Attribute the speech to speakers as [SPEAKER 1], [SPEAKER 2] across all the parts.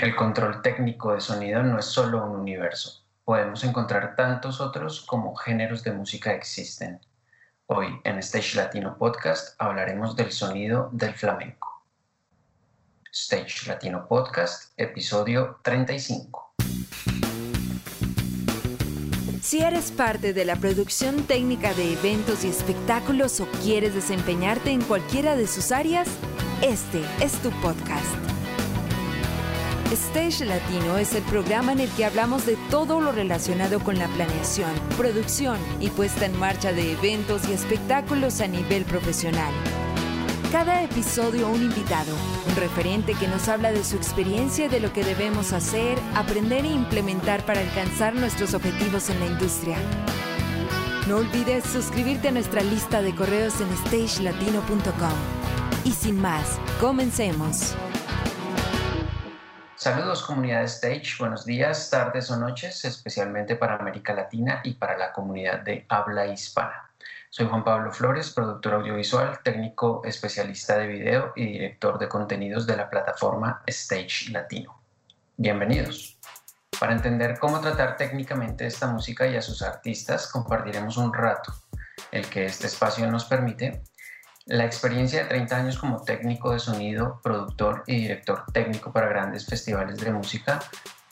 [SPEAKER 1] El control técnico de sonido no es solo un universo. Podemos encontrar tantos otros como géneros de música existen. Hoy en Stage Latino Podcast hablaremos del sonido del flamenco. Stage Latino Podcast, episodio 35.
[SPEAKER 2] Si eres parte de la producción técnica de eventos y espectáculos o quieres desempeñarte en cualquiera de sus áreas, este es tu podcast. Stage Latino es el programa en el que hablamos de todo lo relacionado con la planeación, producción y puesta en marcha de eventos y espectáculos a nivel profesional. Cada episodio un invitado, un referente que nos habla de su experiencia y de lo que debemos hacer, aprender e implementar para alcanzar nuestros objetivos en la industria. No olvides suscribirte a nuestra lista de correos en stagelatino.com. Y sin más, comencemos.
[SPEAKER 1] Saludos comunidad Stage, buenos días, tardes o noches, especialmente para América Latina y para la comunidad de habla hispana. Soy Juan Pablo Flores, productor audiovisual, técnico especialista de video y director de contenidos de la plataforma Stage Latino. Bienvenidos. Para entender cómo tratar técnicamente esta música y a sus artistas, compartiremos un rato, el que este espacio nos permite, la experiencia de 30 años como técnico de sonido, productor y director técnico para grandes festivales de música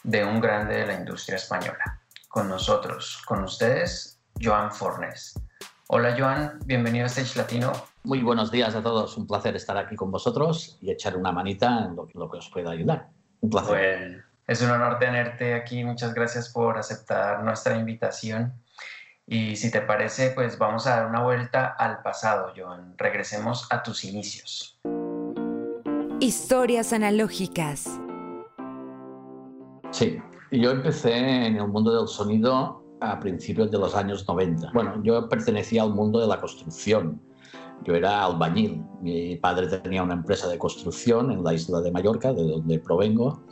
[SPEAKER 1] de un grande de la industria española. Con nosotros, con ustedes, Joan Fornes. Hola Joan, bienvenido a Stage Latino.
[SPEAKER 3] Muy buenos días a todos, un placer estar aquí con vosotros y echar una manita en lo, lo que os pueda ayudar. Un placer.
[SPEAKER 1] Bueno, es un honor tenerte aquí, muchas gracias por aceptar nuestra invitación. Y si te parece, pues vamos a dar una vuelta al pasado, Joan. Regresemos a tus inicios.
[SPEAKER 2] Historias analógicas.
[SPEAKER 3] Sí, yo empecé en el mundo del sonido a principios de los años 90. Bueno, yo pertenecía al mundo de la construcción. Yo era albañil. Mi padre tenía una empresa de construcción en la isla de Mallorca, de donde provengo,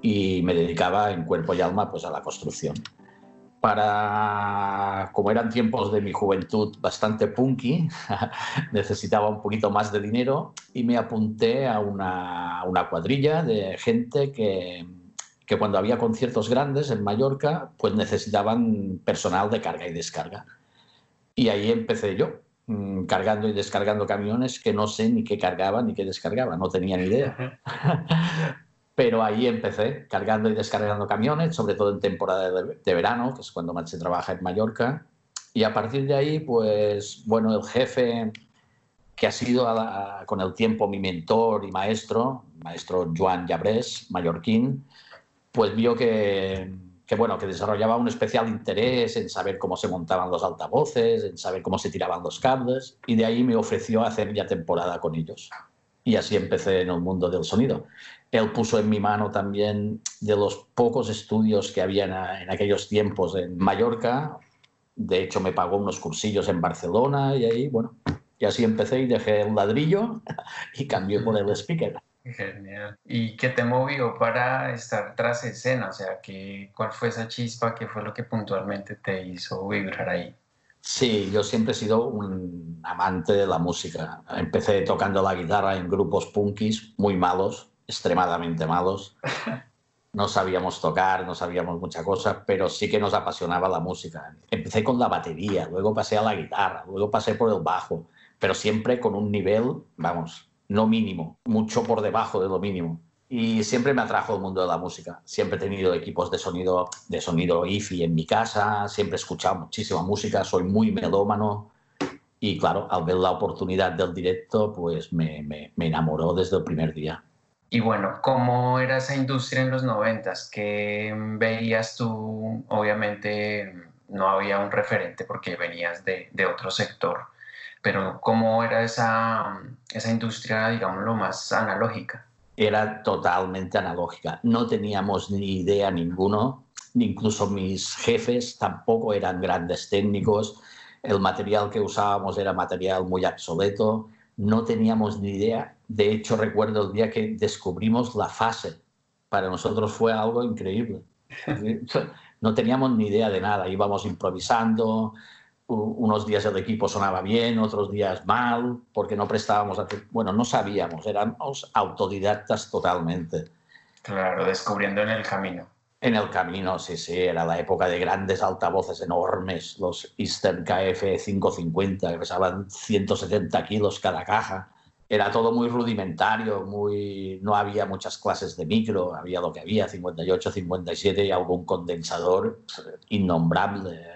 [SPEAKER 3] y me dedicaba en cuerpo y alma pues, a la construcción para, como eran tiempos de mi juventud bastante punky, necesitaba un poquito más de dinero y me apunté a una, una cuadrilla de gente que, que, cuando había conciertos grandes en Mallorca, pues necesitaban personal de carga y descarga. Y ahí empecé yo, mm, cargando y descargando camiones que no sé ni qué cargaba ni qué descargaba, no tenía ni idea. pero ahí empecé, cargando y descargando camiones, sobre todo en temporada de, verano, que es cuando más se trabaja en Mallorca. Y a partir de ahí, pues, bueno, el jefe que ha sido con el tiempo mi mentor y maestro, maestro Joan Llabrés, mallorquín, pues vio que, que, bueno, que desarrollaba un especial interés en saber cómo se montaban los altavoces, en saber cómo se tiraban los cables, y de ahí me ofreció hacer ya temporada con ellos. Y así empecé en el mundo del sonido. Él puso en mi mano también de los pocos estudios que había en, aquellos tiempos en Mallorca. De hecho, me pagó unos cursillos en Barcelona y ahí, bueno, y así empecé y dejé el ladrillo y cambié por el speaker.
[SPEAKER 1] Genial. ¿Y qué te movió para estar tras escena? O sea, ¿qué, ¿cuál fue esa chispa? ¿Qué fue lo que puntualmente te hizo vibrar ahí?
[SPEAKER 3] Sí, yo siempre he sido un amante de la música. Empecé tocando la guitarra en grupos punkis muy malos, extremadamente malos. No sabíamos tocar, no sabíamos mucha cosa, pero sí que nos apasionaba la música. Empecé con la batería, luego pasé a la guitarra, luego pasé por el bajo, pero siempre con un nivel, vamos, no mínimo, mucho por debajo de lo mínimo. Y siempre me atrajo el mundo de la música. Siempre he tenido equipos de sonido, de sonido IFI en mi casa, siempre he escuchado muchísima música, soy muy melómano. Y claro, al ver la oportunidad del directo, pues me, me, me enamoró desde el primer día.
[SPEAKER 1] Y bueno, ¿cómo era esa industria en los noventas? ¿Qué veías tú? Obviamente no había un referente porque venías de, de otro sector, pero ¿cómo era esa, esa industria, digamos, lo más analógica?
[SPEAKER 3] Era totalmente analógica. No teníamos ni idea ninguno, ni incluso mis jefes tampoco eran grandes técnicos. El material que usábamos era material muy obsoleto. No teníamos ni idea de hecho, recuerdo el día que descubrimos la fase. Para nosotros fue algo increíble. No teníamos ni idea de nada, íbamos improvisando. Unos días el equipo sonaba bien, otros días mal, porque no prestábamos atención. Bueno, no sabíamos, éramos autodidactas totalmente.
[SPEAKER 1] Claro, descubriendo en el camino.
[SPEAKER 3] En el camino, sí, sí, era la época de grandes altavoces enormes, los Eastern KF 550, que pesaban 170 kilos cada caja. Era todo muy rudimentario, muy... no había muchas clases de micro, había lo que había, 58, 57 y algún condensador pues, innombrable.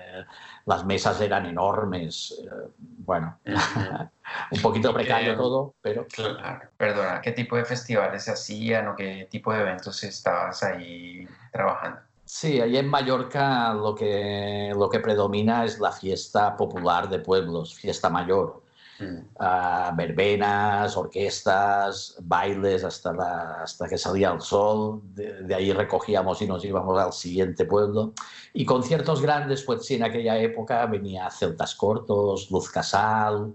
[SPEAKER 3] Las mesas eran enormes. Eh, bueno, un poquito precario todo, pero...
[SPEAKER 1] Claro. Perdona, ¿qué tipo de festivales se hacían o qué tipo de eventos estabas ahí trabajando?
[SPEAKER 3] Sí, allí en Mallorca lo que, lo que predomina es la fiesta popular de pueblos, fiesta mayor. Uh, verbenas, orquestas, bailes hasta, hasta que salía el sol. De, ahí recogíamos y nos íbamos al siguiente pueblo. Y conciertos grandes, pues sí, en aquella época venía Celtas Cortos, Luz Casal,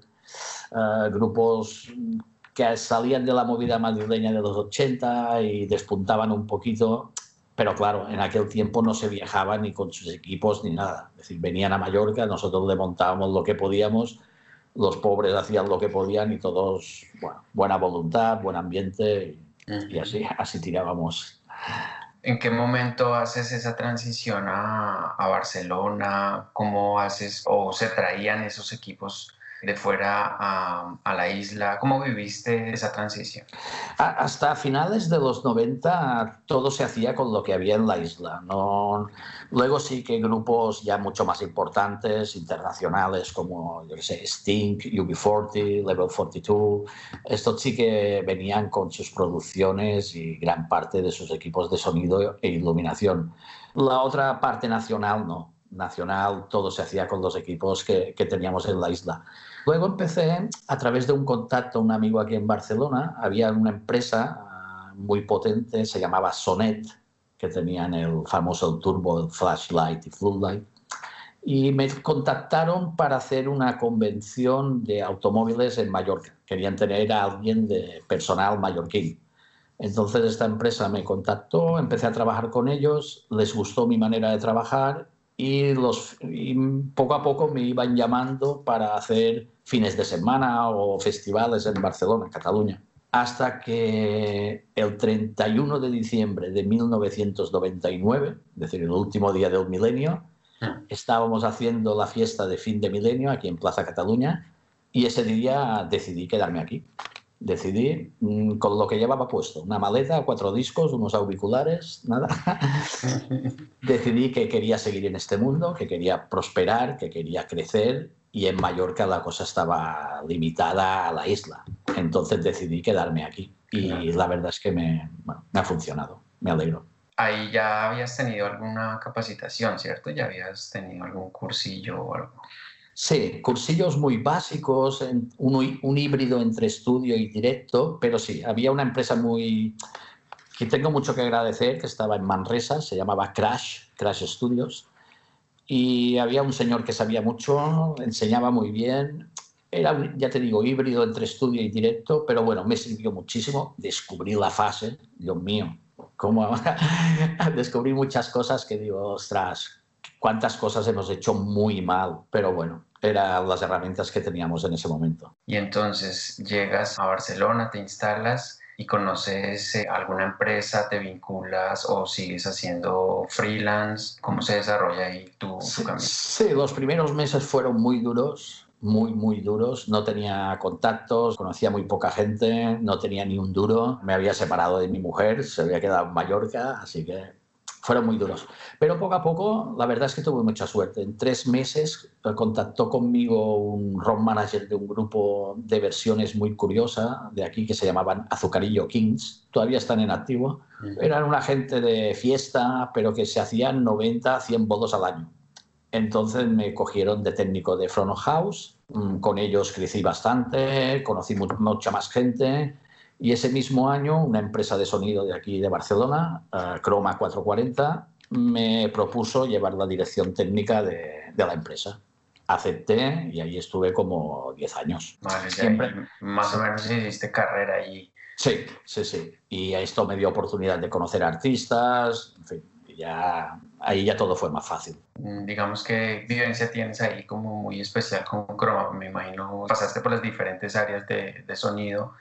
[SPEAKER 3] uh, grupos que salían de la movida madrileña de los 80 y despuntaban un poquito. Pero claro, en aquel tiempo no se viajaba ni con sus equipos ni nada. Es decir, venían a Mallorca, nosotros le montábamos lo que podíamos los pobres hacían lo que podían y todos, bueno, buena voluntad, buen ambiente y, y así, así tirábamos.
[SPEAKER 1] ¿En qué momento haces esa transición a, a, Barcelona? ¿Cómo haces o se traían esos equipos de fuera a, a la isla? ¿Cómo viviste esa transición?
[SPEAKER 3] Hasta finales de los 90 todo se hacía con lo que había en la isla. No, luego sí que grupos ya mucho más importantes, internacionales, como yo sé, Sting, UB40, Level 42, estos sí que venían con sus producciones y gran parte de sus equipos de sonido e iluminación. La otra parte nacional no. Nacional todo se hacía con los equipos que, que teníamos en la isla. Luego empecé a través de un contacto, un amigo aquí en Barcelona, había una empresa uh, muy potente, se llamaba Sonet, que tenían el famoso turbo, flashlight y floodlight, y me contactaron para hacer una convención de automóviles en Mallorca. Querían tener a alguien de personal mallorquín. Entonces esta empresa me contactó, empecé a trabajar con ellos, les gustó mi manera de trabajar y, los, y poco a poco me iban llamando para hacer fines de semana o festivales en Barcelona, Cataluña. Hasta que el 31 de diciembre de 1999, es decir, el último día del milenio, estábamos haciendo la fiesta de fin de milenio aquí en Plaza Cataluña y ese día decidí quedarme aquí. Decidí mmm, con lo que llevaba puesto, una maleta, cuatro discos, unos auriculares, nada. decidí que quería seguir en este mundo, que quería prosperar, que quería crecer y en Mallorca la cosa estaba limitada a la isla. Entonces decidí quedarme aquí y la verdad es que me, bueno, me ha funcionado, me alegro.
[SPEAKER 1] Ahí ya habías tenido alguna capacitación, ¿cierto? Ya habías tenido algún cursillo o algo.
[SPEAKER 3] Sí, cursillos muy básicos, un, híbrido entre estudio y directo, pero sí, había una empresa muy que tengo mucho que agradecer, que estaba en Manresa, se llamaba Crash, Crash Studios, y había un señor que sabía mucho, enseñaba muy bien, era, ya te digo, híbrido entre estudio y directo, pero bueno, me sirvió muchísimo. Descubrí la fase, Dios mío, cómo descubrí muchas cosas que digo, ostras, cuántas cosas hemos hecho muy mal, pero bueno, eran las herramientas que teníamos en ese momento.
[SPEAKER 1] Y entonces llegas a Barcelona, te instalas y conoces eh, alguna empresa, te vinculas o sigues haciendo freelance? ¿Cómo se desarrolla ahí tu,
[SPEAKER 3] sí,
[SPEAKER 1] tu camino?
[SPEAKER 3] Sí, los primeros meses fueron muy duros, muy, muy duros. No tenía contactos, conocía muy poca gente, no tenía ni un duro. Me había separado de mi mujer, se había quedado en Mallorca, así que fueron muy duros. Pero poco a poco, la verdad es que tuve mucha suerte. En tres meses eh, contactó conmigo un rock manager de un grupo de versiones muy curiosa de aquí que se llamaban Azucarillo Kings. Todavía están en activo. Eran una gente de fiesta, pero que se hacían 90, 100 bolos al año. Entonces me cogieron de técnico de front of house. Mm, con ellos crecí bastante, conocí mucha más gente y ese mismo año, una empresa de sonido de aquí de Barcelona, uh, Chroma 440, me propuso llevar la dirección técnica de, de, la empresa. Acepté y ahí estuve como 10 años.
[SPEAKER 1] Vale, Siempre. Más o menos hiciste carrera allí.
[SPEAKER 3] Sí, sí, sí. Y esto me dio oportunidad de conocer artistas, en fin, ya, ahí ya todo fue más fácil.
[SPEAKER 1] Digamos que vivencia tienes ahí como muy especial con Chroma, me imagino. Pasaste por las diferentes áreas de, de sonido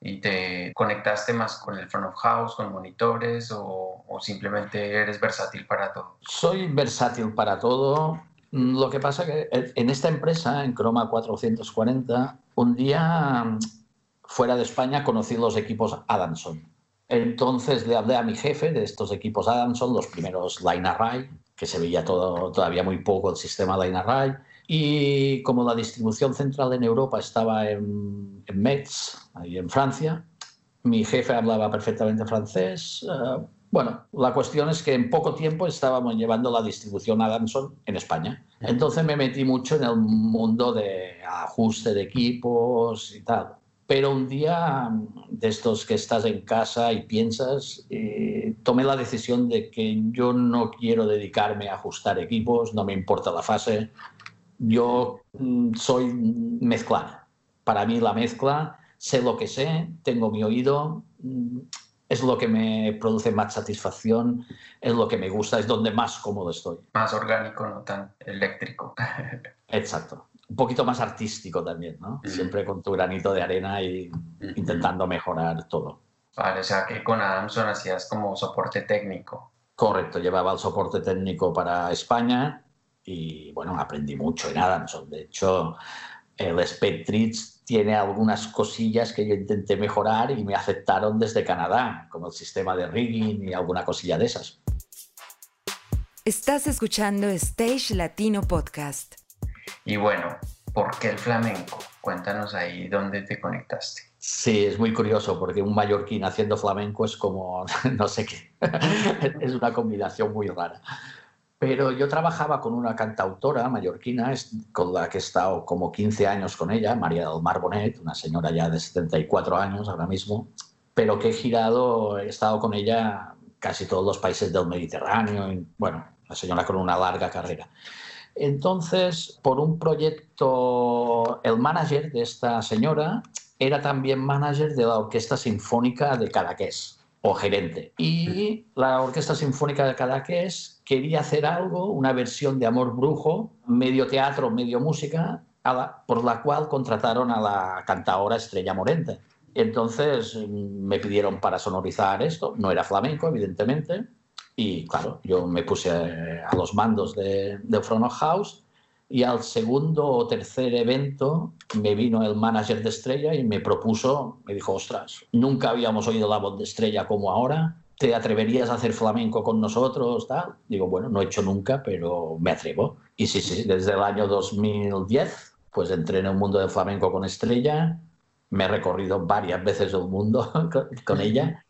[SPEAKER 1] y te conectaste más con el front of house, con monitores o, simplemente eres versátil para todo?
[SPEAKER 3] Soy versátil para todo. Lo que pasa que en esta empresa, en Chroma 440, un día fuera de España conocí los equipos Adamson. Entonces le hablé a mi jefe de estos equipos Adamson, los primeros Line Array, que se veía todavía muy poco el sistema Line Array. Y como la distribución central en Europa estaba en, Metz, ahí en Francia, mi jefe hablaba perfectamente francés. Eh, bueno, la cuestión es que en poco tiempo estábamos llevando la distribución Adamson en España. Entonces me metí mucho en el mundo de ajuste de equipos y tal. Pero un día de estos que estás en casa y piensas, eh, tomé la decisión de que yo no quiero dedicarme a ajustar equipos, no me importa la fase. Yo mm, soy mezclar. Para mí la mezcla, sé lo que sé, tengo mi oído, mm, es lo que me produce más satisfacción, es lo que me gusta, es donde más cómodo estoy.
[SPEAKER 1] Más orgánico, no tan eléctrico.
[SPEAKER 3] Exacto un poquito más artístico también, ¿no? Siempre con tu granito de arena y intentando mejorar todo.
[SPEAKER 1] Vale, o sea que con Adamson hacías como soporte técnico.
[SPEAKER 3] Correcto, llevaba el soporte técnico para España y bueno, aprendí mucho en Adamson. De hecho, el Spectrix tiene algunas cosillas que yo intenté mejorar y me aceptaron desde Canadá, como el sistema de rigging y alguna cosilla de esas.
[SPEAKER 2] Estás escuchando Stage Latino Podcast.
[SPEAKER 1] Y bueno, ¿por qué el flamenco? Cuéntanos ahí dónde te conectaste.
[SPEAKER 3] Sí, es muy curioso porque un mallorquín haciendo flamenco es como, no sé qué, es una combinación muy rara. Pero yo trabajaba con una cantautora mallorquina con la que he estado como 15 años con ella, María del Mar Bonet, una señora ya de 74 años ahora mismo, pero que he girado, he estado con ella casi todos los países del Mediterráneo, bueno, una señora con una larga carrera. Entonces, por un proyecto, el manager de esta señora era también manager de la Orquesta Sinfónica de Cadaqués o gerente. Y la Orquesta Sinfónica de Cadaqués quería hacer algo, una versión de Amor Brujo, medio teatro, medio música, por la cual contrataron a la cantadora Estrella Morente. Entonces mm, me pidieron para sonorizar esto, no era flamenco, evidentemente, y claro, yo me puse a los mandos de, de Front of House y al segundo o tercer evento me vino el manager de Estrella y me propuso, me dijo, ostras, nunca habíamos oído la voz de Estrella como ahora, ¿te atreverías a hacer flamenco con nosotros? Tal? Digo, bueno, no he hecho nunca, pero me atrevo. Y sí, sí, desde el año 2010, pues entré en el mundo del flamenco con Estrella, me he recorrido varias veces el mundo con ella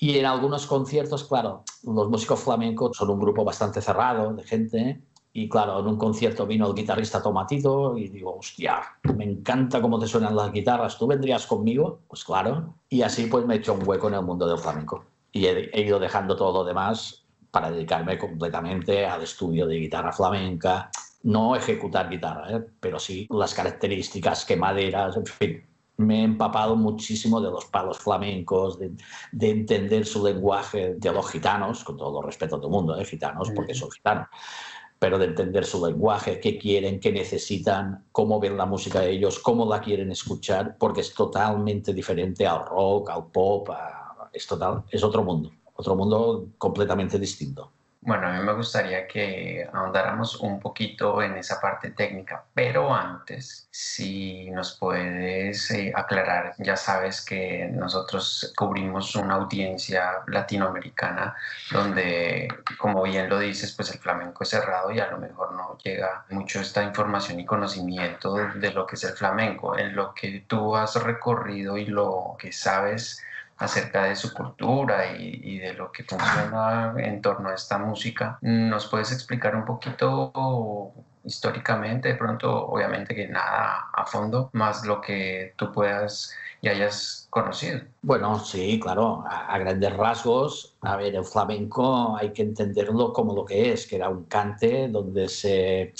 [SPEAKER 3] y en algunos conciertos, claro, los músicos flamencos son un grupo bastante cerrado de gente. Y claro, en un concierto vino el guitarrista Tomatito y digo, hostia, me encanta cómo te suenan las guitarras, ¿tú vendrías conmigo? Pues claro. Y así pues me he hecho un hueco en el mundo del flamenco. Y he, ido dejando todo lo demás para dedicarme completamente al estudio de guitarra flamenca. No ejecutar guitarra, ¿eh? pero sí las características, quemaderas, en fin, me he empapado muchísimo de los palos flamencos, de, entender su lenguaje de los gitanos, con todo el respeto a todo el mundo, ¿eh? gitanos, porque son gitanos, pero de entender su lenguaje, qué quieren, qué necesitan, cómo ven la música de ellos, cómo la quieren escuchar, porque es totalmente diferente al rock, al pop, es, total, es otro mundo, otro mundo completamente distinto.
[SPEAKER 1] Bueno, a mí me gustaría que ahondáramos un poquito en esa parte técnica, pero antes, si nos puedes eh, aclarar, ya sabes que nosotros cubrimos una audiencia latinoamericana donde, como bien lo dices, pues el flamenco es cerrado y a lo mejor no llega mucho esta información y conocimiento de lo que es el flamenco. En lo que tú has recorrido y lo que sabes acerca de su cultura y, de lo que funciona en torno a esta música. ¿Nos puedes explicar un poquito históricamente, de pronto, obviamente que nada a fondo, más lo que tú puedas y hayas conocido?
[SPEAKER 3] Bueno, sí, claro, a, grandes rasgos, a ver, el flamenco hay que entenderlo como lo que es, que era un cante donde se...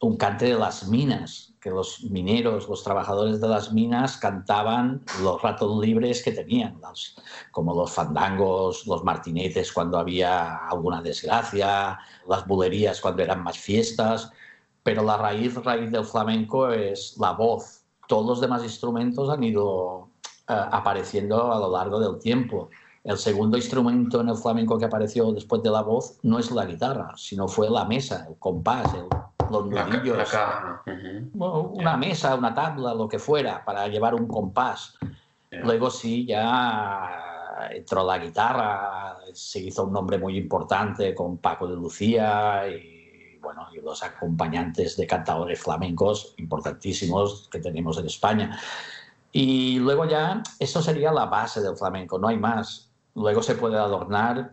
[SPEAKER 3] un cante de las minas, los mineros, los trabajadores de las minas cantaban los ratos libres que tenían, como los fandangos, los martinetes cuando había alguna desgracia, las bulerías cuando eran más fiestas, pero la raíz, raíz del flamenco es la voz. Todos los demás instrumentos han ido apareciendo a lo largo del tiempo. El segundo instrumento en el flamenco que apareció después de la voz no es la guitarra, sino fue la mesa, el compás, los nudillos, una mesa, una tabla, lo que fuera, para llevar un compás. Luego sí, ya entró la guitarra, se hizo un nombre muy importante con Paco de Lucía y, bueno, y los acompañantes de cantadores flamencos importantísimos que tenemos en España. Y luego ya, eso sería la base del flamenco, no hay más. Luego se puede adornar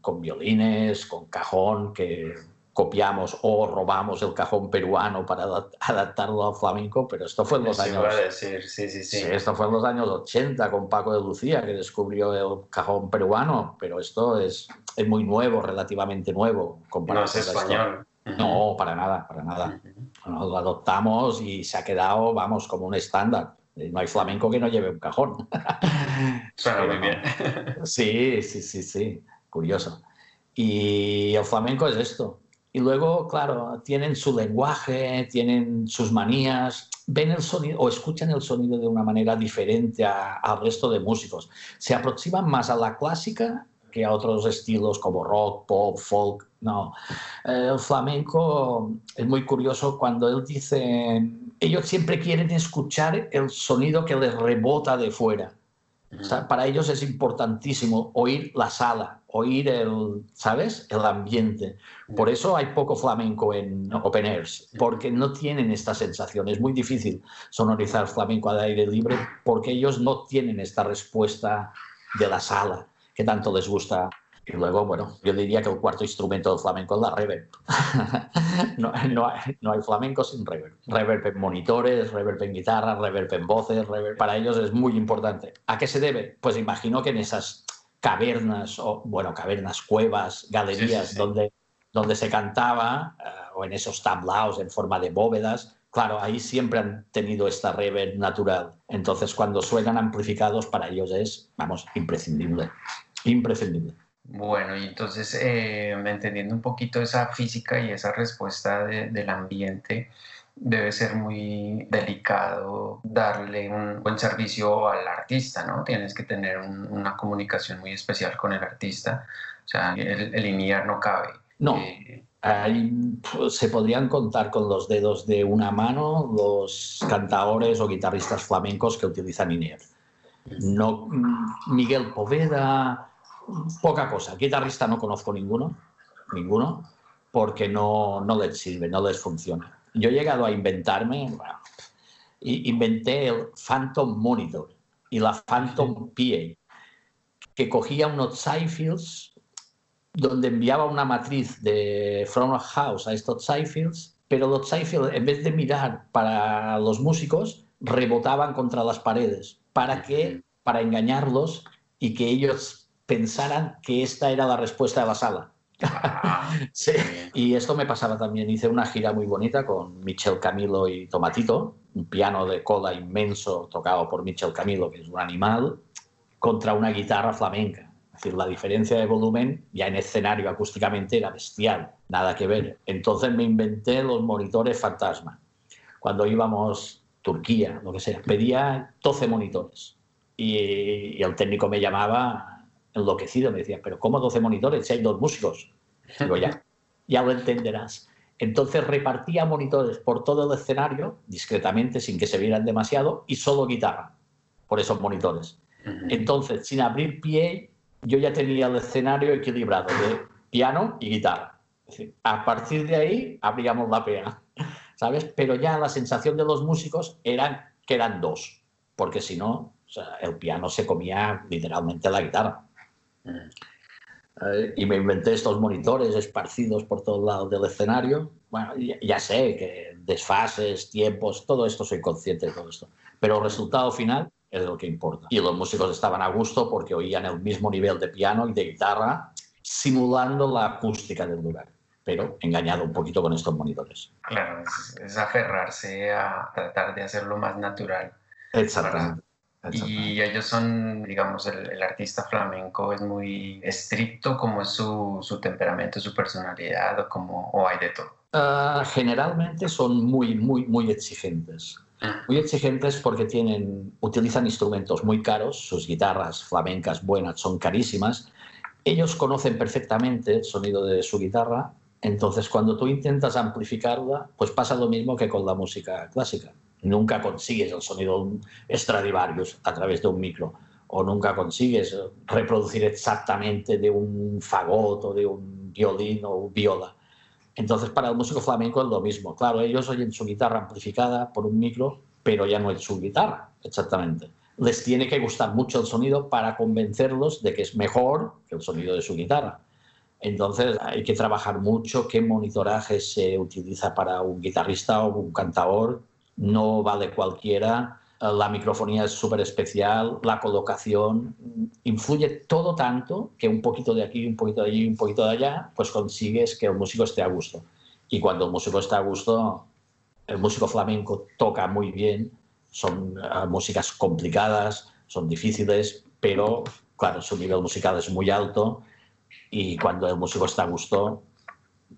[SPEAKER 3] con violines, con cajón, que copiamos o robamos el cajón peruano para adaptarlo al flamenco, pero esto fue en los años...
[SPEAKER 1] sí, sí, sí.
[SPEAKER 3] esto fue en los años 80 con Paco de Lucía, que descubrió el cajón peruano, pero esto es, es muy nuevo, relativamente nuevo.
[SPEAKER 1] No es español.
[SPEAKER 3] No, para nada, para nada. lo adoptamos y se ha quedado, vamos, como un estándar. No hay flamenco que no lleve un cajón.
[SPEAKER 1] Suena muy bien.
[SPEAKER 3] Sí, sí, sí, sí. Curioso. Y el flamenco es esto. Y luego, claro, tienen su lenguaje, tienen sus manías, ven el sonido o escuchan el sonido de una manera diferente al resto de músicos. Se aproximan más a la clásica que a otros estilos como rock, pop, folk. No. El flamenco es muy curioso cuando él dice ellos siempre quieren escuchar el sonido que les rebota de fuera. Para ellos es importantísimo oír la sala, oír el, ¿sabes? El ambiente. Por eso hay poco flamenco en open airs, porque no tienen esta sensación. Es muy difícil sonorizar flamenco al aire libre porque ellos no tienen esta respuesta de la sala que tanto les gusta y luego, bueno, yo diría que el cuarto instrumento del flamenco es la reverb. no, no, hay, no, hay, flamenco sin reverb. Reverb en monitores, reverb en guitarra, reverb en voces, reverb. Para ellos es muy importante. ¿A qué se debe? Pues imagino que en esas cavernas, o bueno, cavernas, cuevas, galerías Donde, donde se cantaba, eh, o en esos tablaos en forma de bóvedas, claro, ahí siempre han tenido esta reverb natural. Entonces, cuando suenan amplificados, para ellos es, vamos, imprescindible. Imprescindible.
[SPEAKER 1] Bueno, y entonces, eh, entendiendo un poquito esa física y esa respuesta del ambiente, debe ser muy delicado darle un buen servicio al artista, ¿no? Tienes que tener una comunicación muy especial con el artista, o sea, el, el no cabe.
[SPEAKER 3] No. Eh, pues, se podrían contar con los dedos de una mano los cantadores o guitarristas flamencos que utilizan INER. No, mm, Miguel Poveda, poca cosa. Guitarrista no conozco ninguno, ninguno, porque no, no les sirve, no les funciona. Yo he llegado a inventarme, bueno, inventé el Phantom Monitor y la Phantom PA, que cogía unos Zyfields donde enviaba una matriz de front house a estos Zyfields, pero los Zyfields, en vez de mirar para los músicos, rebotaban contra las paredes para que para engañarlos y que ellos pensaran que esta era la respuesta de la sala. Ah, sí. Y esto me pasaba también. Hice una gira muy bonita con Michel Camilo y Tomatito, un piano de cola inmenso tocado por Michel Camilo, que es un animal, contra una guitarra flamenca. Es decir, la diferencia de volumen ya en escenario acústicamente era bestial, nada que ver. Entonces me inventé los monitores fantasma. Cuando íbamos Turquía, lo que sea, pedía 12 monitores. Y, y el técnico me llamaba enloquecido, me decía, pero ¿cómo 12 monitores si hay dos músicos? Digo, ya, ya lo entenderás. Entonces repartía monitores por todo el escenario, discretamente, sin que se vieran demasiado, y solo guitarra por esos monitores. Entonces, sin abrir pie, yo ya tenía el escenario equilibrado de piano y guitarra. a partir de ahí abríamos la pena, ¿sabes? Pero ya la sensación de los músicos era que eran dos, porque si no, el piano se comía literalmente la guitarra. Eh, y me inventé estos monitores esparcidos por todos lados del escenario. Bueno, ya, sé que desfases, tiempos, todo esto soy consciente de todo esto. Pero el resultado final es lo que importa. Y los músicos estaban a gusto porque oían el mismo nivel de piano y de guitarra, simulando la acústica del lugar, pero engañado un poquito con estos monitores.
[SPEAKER 1] Claro, es, aferrarse a tratar de hacerlo más natural.
[SPEAKER 3] Exactamente.
[SPEAKER 1] Y ellos son, digamos, el, artista flamenco es muy estricto, como es su, su temperamento, su personalidad, o, como, o hay de todo.
[SPEAKER 3] Ah, generalmente son muy, muy, muy exigentes. Muy exigentes porque tienen, utilizan instrumentos muy caros, sus guitarras flamencas buenas son carísimas. Ellos conocen perfectamente el sonido de su guitarra, entonces cuando tú intentas amplificarla, pues pasa lo mismo que con la música clásica. Nunca consigues el sonido de un Stradivarius a través de un micro o nunca consigues reproducir exactamente de un fagot o de un violín o viola. Entonces, para el músico flamenco es lo mismo. Claro, ellos oyen su guitarra amplificada por un micro, pero ya no es su guitarra, exactamente. Les tiene que gustar mucho el sonido para convencerlos de que es mejor que el sonido de su guitarra. Entonces, hay que trabajar mucho qué monitoraje se utiliza para un guitarrista o un cantador. No vale cualquiera. La microfonía es súper especial, la colocación, influye todo tanto que un poquito de aquí, un poquito de allí, un poquito de allá, pues consigues que el músico esté a gusto. Y cuando el músico está a gusto, el músico flamenco toca muy bien, son uh, músicas complicadas, son difíciles, pero claro, su nivel musical es muy alto. Y cuando el músico está a gusto,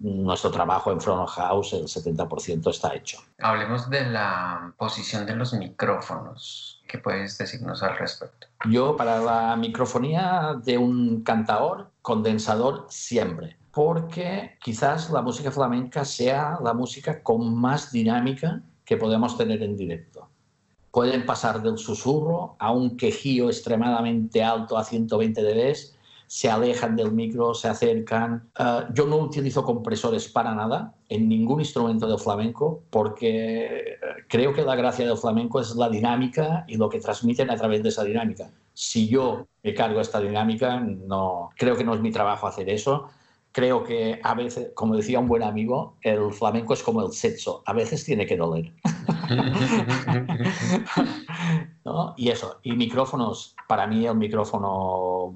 [SPEAKER 3] nuestro trabajo en Front House, el 70% está hecho.
[SPEAKER 1] Hablemos de la posición de los micrófonos. ¿Qué puedes decirnos al respecto?
[SPEAKER 3] Yo, para la microfonía de un cantador, condensador siempre, porque quizás la música flamenca sea la música con más dinámica que podemos tener en directo. Pueden pasar del susurro a un quejío extremadamente alto a 120 dB se alejan del micro, se acercan. Eh, yo no utilizo compresores para nada en ningún instrumento del flamenco porque eh, creo que la gracia del flamenco es la dinámica y lo que transmiten a través de esa dinámica. Si yo me cargo esta dinámica, no, creo que no es mi trabajo hacer eso. Creo que a veces, como decía un buen amigo, el flamenco es como el sexo, a veces tiene que doler. Y eso, y micrófonos, para mí el micrófono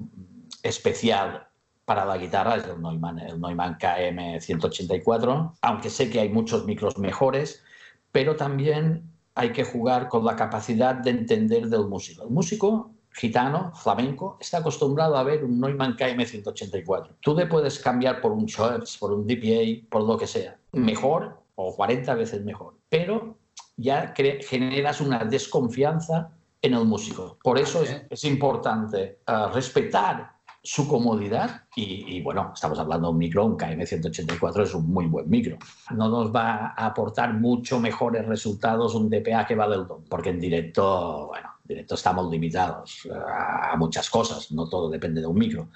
[SPEAKER 3] especial para la guitarra es el Neumann, el Neumann KM184, aunque sé que hay muchos micros mejores, pero también hay que jugar con la capacidad de entender del músico. El músico gitano, flamenco, está acostumbrado a ver un Neumann KM184. Tú le puedes cambiar por un Schoeps, por un DPA, por lo que sea. Mejor o 40 veces mejor. Pero ya generas una desconfianza en el músico. Por eso es, importante uh, respetar su comodidad y, bueno, estamos hablando de un micro, un KM184 es un muy buen micro. No nos va a aportar mucho mejores resultados un DPA que va del don, porque en directo, bueno, en directo estamos limitados a, muchas cosas, no todo depende de un micro.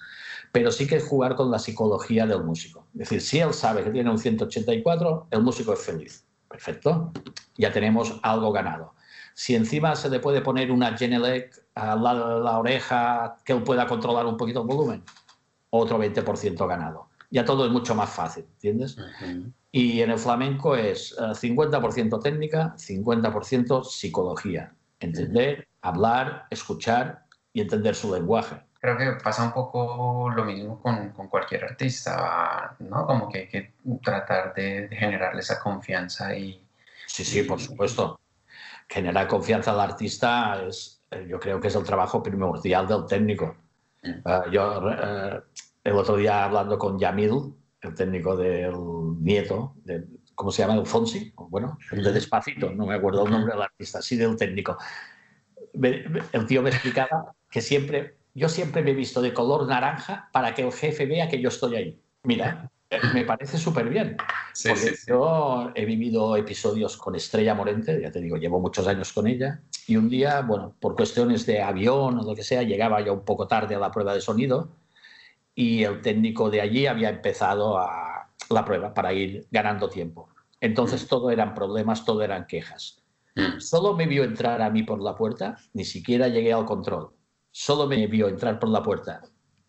[SPEAKER 3] Pero sí que es jugar con la psicología del músico. Es decir, si él sabe que tiene un 184, el músico es feliz. Perfecto, ya tenemos algo ganado. Si encima se le puede poner una Genelec a la, la oreja que él pueda controlar un poquito el volumen, otro 20% ganado. Ya todo es mucho más fácil, ¿entiendes? Y en el flamenco es 50% eh, técnica, 50% psicología. Entender, hablar, escuchar y entender su lenguaje.
[SPEAKER 1] Creo que pasa un poco lo mismo con, con cualquier artista, ¿no? Como que hay que tratar de, generarle esa confianza y...
[SPEAKER 3] Sí, sí, por supuesto. Generar confianza al artista es, yo creo que es el trabajo primordial del técnico. Mm. Eh, yo eh, el otro día hablando con Yamil, el técnico del nieto, de, ¿cómo se llama? El Fonsi, bueno, el de Despacito, no me acuerdo el nombre del artista, sí del técnico. El tío me explicaba que siempre, yo siempre me he visto de color naranja para que el jefe vea que yo estoy ahí. Mira, me parece súper bien. porque yo he vivido episodios con Estrella Morente, ya te digo, llevo muchos años con ella, y un día, bueno, por cuestiones de avión o lo que sea, llegaba ya un poco tarde a la prueba de sonido y el técnico de allí había empezado a la prueba para ir ganando tiempo. Entonces mm. todo eran problemas, todo eran quejas. Mm. Solo me vio entrar a mí por la puerta, ni siquiera llegué al control. Solo me vio entrar por la puerta.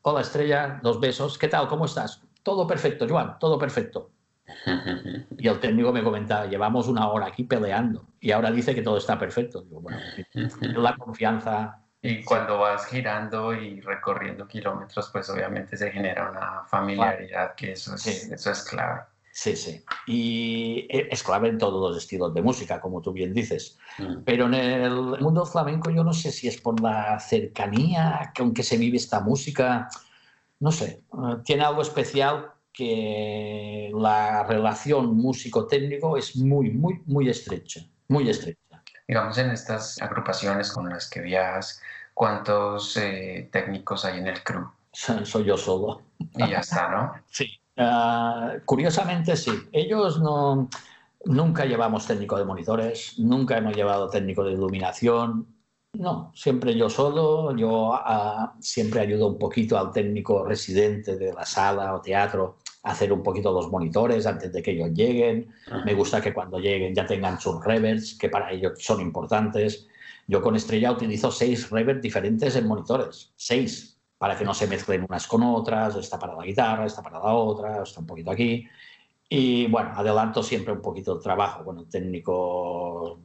[SPEAKER 3] Hola Estrella, dos besos, ¿qué tal? ¿Cómo estás? Todo perfecto, Joan, todo perfecto. Y el técnico me comentaba, llevamos una hora aquí peleando y ahora dice que todo está perfecto. Digo, bueno, la confianza.
[SPEAKER 1] Y cuando vas girando y recorriendo kilómetros, pues obviamente se genera una familiaridad, que eso es, eso es clave.
[SPEAKER 3] Sí, sí. Y es clave en todos los estilos de música, como tú bien dices. Mm. Pero en el mundo flamenco yo no sé si es por la cercanía con que se vive esta música no sé, eh, tiene algo especial que la relación músico-técnico es muy, muy, muy estrecha, muy estrecha.
[SPEAKER 1] Digamos, en estas agrupaciones con las que viajas, ¿cuántos eh, técnicos hay en el crew?
[SPEAKER 3] Soy yo solo.
[SPEAKER 1] Y ya está, ¿no?
[SPEAKER 3] Sí. Ah, curiosamente, sí. Ellos no, nunca llevamos técnico de monitores, nunca hemos llevado técnico de iluminación. No, siempre yo solo. Yo ah, siempre ayudo un poquito al técnico residente de la sala o teatro a hacer un poquito los monitores antes de que ellos lleguen. Me gusta que cuando lleguen ya tengan sus reverbs, que para ellos son importantes. Yo con Estrella utilizo seis reverbs diferentes en monitores, seis para que no se mezclen unas con otras, está para la guitarra, está para la otra, está un poquito aquí. Y bueno, adelanto siempre un poquito el trabajo con el técnico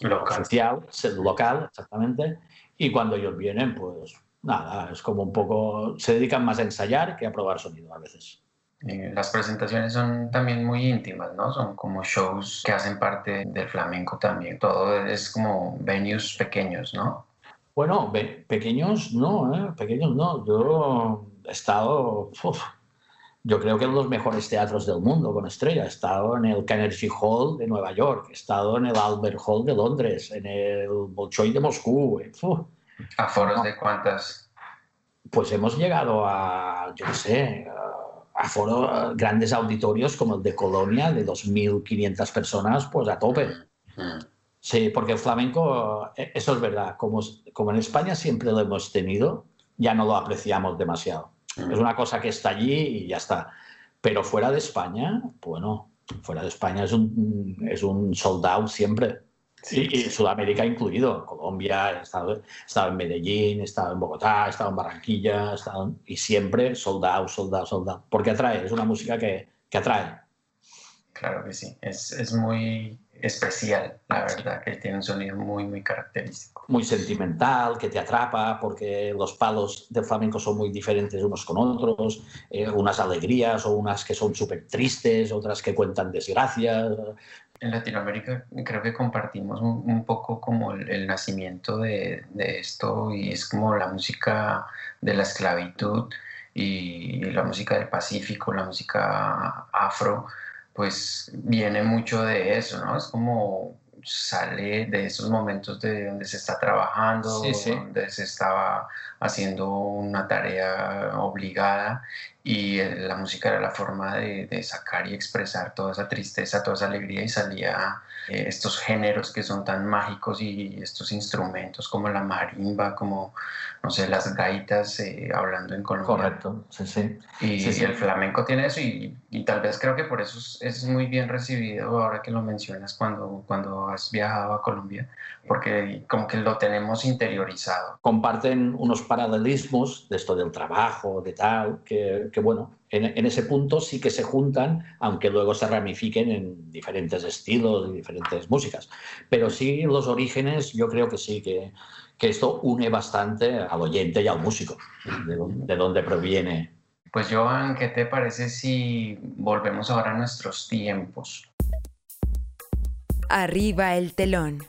[SPEAKER 3] local. oficial, local, exactamente. Y cuando ellos vienen, pues nada, es como un poco, se dedican más a ensayar que a probar sonido a veces.
[SPEAKER 1] Las presentaciones son también muy íntimas, ¿no? Son como shows que hacen parte del flamenco también. Todo es como venues pequeños, ¿no?
[SPEAKER 3] Bueno, pequeños no, ¿eh? pequeños no. Yo he estado, yo creo que en los mejores teatros del mundo con Estrella. He estado en el Carnegie Hall de Nueva York, he estado en el Albert Hall de Londres, en el Bolshoi de Moscú.
[SPEAKER 1] ¿A foros de cuántas?
[SPEAKER 3] Pues hemos llegado a, yo no sé, a foros, grandes auditorios como el de Colonia, de 2.500 personas, pues a tope. Mm. Sí, porque el flamenco, e, eso es verdad, como, como en España siempre lo hemos tenido, ya no lo apreciamos demasiado. Mm. Es una cosa que está allí y ya está. Pero fuera de España, bueno, fuera de España es un, es un sold out siempre. Sí, y Sudamérica incluido. Colombia, he estado, en Medellín, he estado en Bogotá, he estado en Barranquilla, he estado y siempre sold out, sold out, sold out. Porque atrae, es una música que, que atrae.
[SPEAKER 1] Claro que sí, es, es muy especial, la verdad, que tiene un sonido muy, muy característico.
[SPEAKER 3] Muy sentimental, que te atrapa, porque los palos del flamenco son muy diferentes unos con otros, eh, unas alegrías o unas que son súper tristes, otras que cuentan desgracias.
[SPEAKER 1] En Latinoamérica creo que compartimos un, poco como el, nacimiento de, de, esto y es como la música de la esclavitud y la música del Pacífico, la música afro pues viene mucho de eso, ¿no? Es como sale de esos momentos de donde se está trabajando, donde se estaba haciendo una tarea obligada y eh, la música era la forma de, de, sacar y expresar toda esa tristeza, toda esa alegría y salía eh, estos géneros que son tan mágicos y estos instrumentos como la marimba, como, no sé, las gaitas, eh, hablando en Colombia.
[SPEAKER 3] Correcto, sí, sí.
[SPEAKER 1] Y, el flamenco tiene eso y, y, tal vez creo que por eso es, es, muy bien recibido ahora que lo mencionas cuando, cuando has viajado a Colombia, porque como que lo tenemos interiorizado.
[SPEAKER 3] Comparten unos paralelismos de esto del trabajo, de tal, que, que bueno, en, ese punto sí que se juntan, aunque luego se ramifiquen en diferentes estilos y diferentes músicas. Pero sí, los orígenes, yo creo que sí, que, que esto une bastante al oyente y al músico, de, de dónde proviene.
[SPEAKER 1] Pues Joan, ¿qué te parece si volvemos ahora a nuestros tiempos?
[SPEAKER 2] Arriba el telón.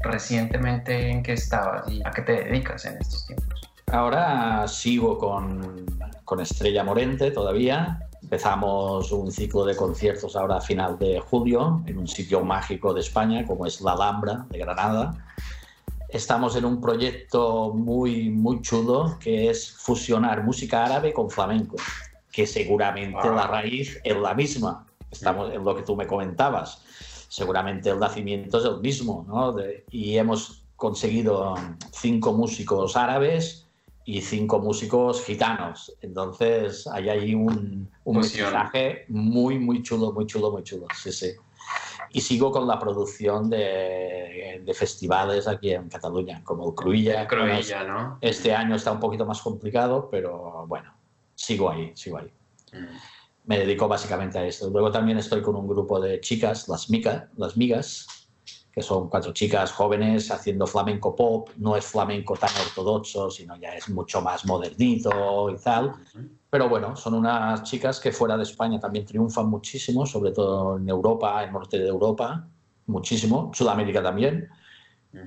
[SPEAKER 1] Recientemente, ¿en qué estabas y a qué te dedicas en estos tiempos?
[SPEAKER 3] Ahora sigo con, con Estrella Morente todavía. Empezamos un ciclo de conciertos ahora a final de julio en un sitio mágico de España como es la Alhambra de Granada. Estamos en un proyecto muy, muy chulo que es fusionar música árabe con flamenco, que seguramente la raíz es la misma. Estamos en lo que tú me comentabas. Seguramente el nacimiento es el mismo, ¿no? y hemos conseguido cinco músicos árabes y cinco músicos gitanos. Entonces hay ahí un, un mensaje muy, muy chulo, muy chulo, muy chulo. Sí, sí. Y sigo con la producción de, de festivales aquí en Cataluña, como el Cruilla.
[SPEAKER 1] Cruilla, ¿no?
[SPEAKER 3] Este año está un poquito más complicado, pero bueno, sigo ahí, sigo ahí. Mm. Me dedico básicamente a esto. Luego también estoy con un grupo de chicas, las, mica, las migas, que son cuatro chicas jóvenes haciendo flamenco pop, no es flamenco tan ortodoxo, sino ya es mucho más modernito y tal. Pero bueno, son unas chicas que fuera de España también triunfan muchísimo, sobre todo en Europa, en norte de Europa, muchísimo, Sudamérica también.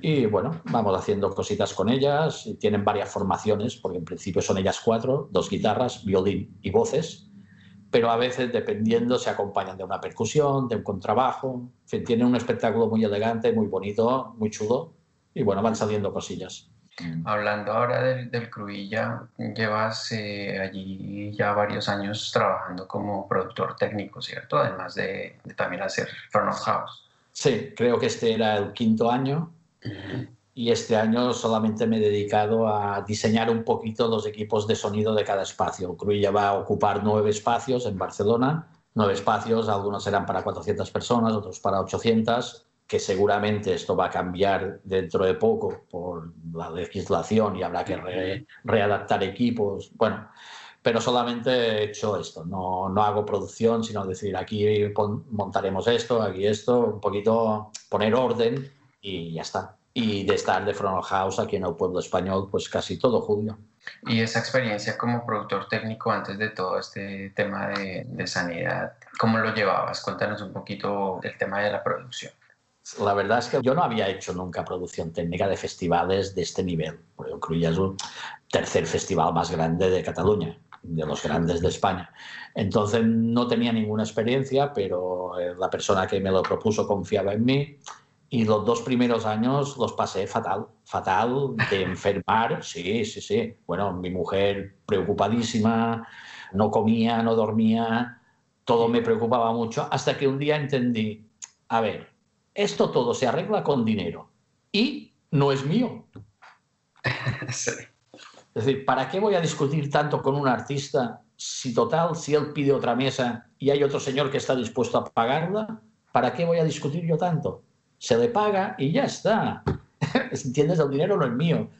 [SPEAKER 3] Y bueno, vamos haciendo cositas con ellas, y tienen varias formaciones, porque en principio son ellas cuatro, dos guitarras, violín y voces, pero a veces, dependiendo, se acompañan de una percusión, de un contrabajo. En tienen un espectáculo muy elegante, muy bonito, muy chulo, y bueno, van saliendo cosillas.
[SPEAKER 1] Hablando ahora del, del Cruilla, llevas eh, allí ya varios años trabajando como productor técnico, ¿cierto? Además de, también hacer front of house.
[SPEAKER 3] Sí, creo que este era el quinto año y este año solamente me he dedicado a diseñar un poquito los equipos de sonido de cada espacio. Cruilla va a ocupar nueve espacios en Barcelona, nueve espacios, algunos serán para 400 personas, otros para 800 que seguramente esto va a cambiar dentro de poco por la legislación y habrá que readaptar equipos. Bueno, pero solamente he hecho esto, no, no hago producción, sino decir aquí montaremos esto, aquí esto, un poquito poner orden y ya está. Y de estar de front house aquí en el pueblo español, pues casi todo julio.
[SPEAKER 1] Y esa experiencia como productor técnico antes de todo este tema de, de sanidad, ¿cómo lo llevabas? Cuéntanos un poquito del tema de la producción.
[SPEAKER 3] La verdad es que yo no había hecho nunca producción técnica de festivales de este nivel. Porque Cruïlla es un tercer festival más grande de Cataluña, de los grandes de España. Entonces no tenía ninguna experiencia, pero eh, la persona que me lo propuso confiaba en mí. Y los dos primeros años los pasé fatal, fatal de enfermar, sí, sí, sí. Bueno, mi mujer preocupadísima, no comía, no dormía, todo me preocupaba mucho, hasta que un día entendí, a ver, esto todo se arregla con dinero y no es mío. Es decir, ¿para qué voy a discutir tanto con un artista si total, si él pide otra mesa y hay otro señor que está dispuesto a pagarla? ¿Para qué voy a discutir yo tanto? Se le paga y ya está. ¿Entiendes? El dinero no es mío.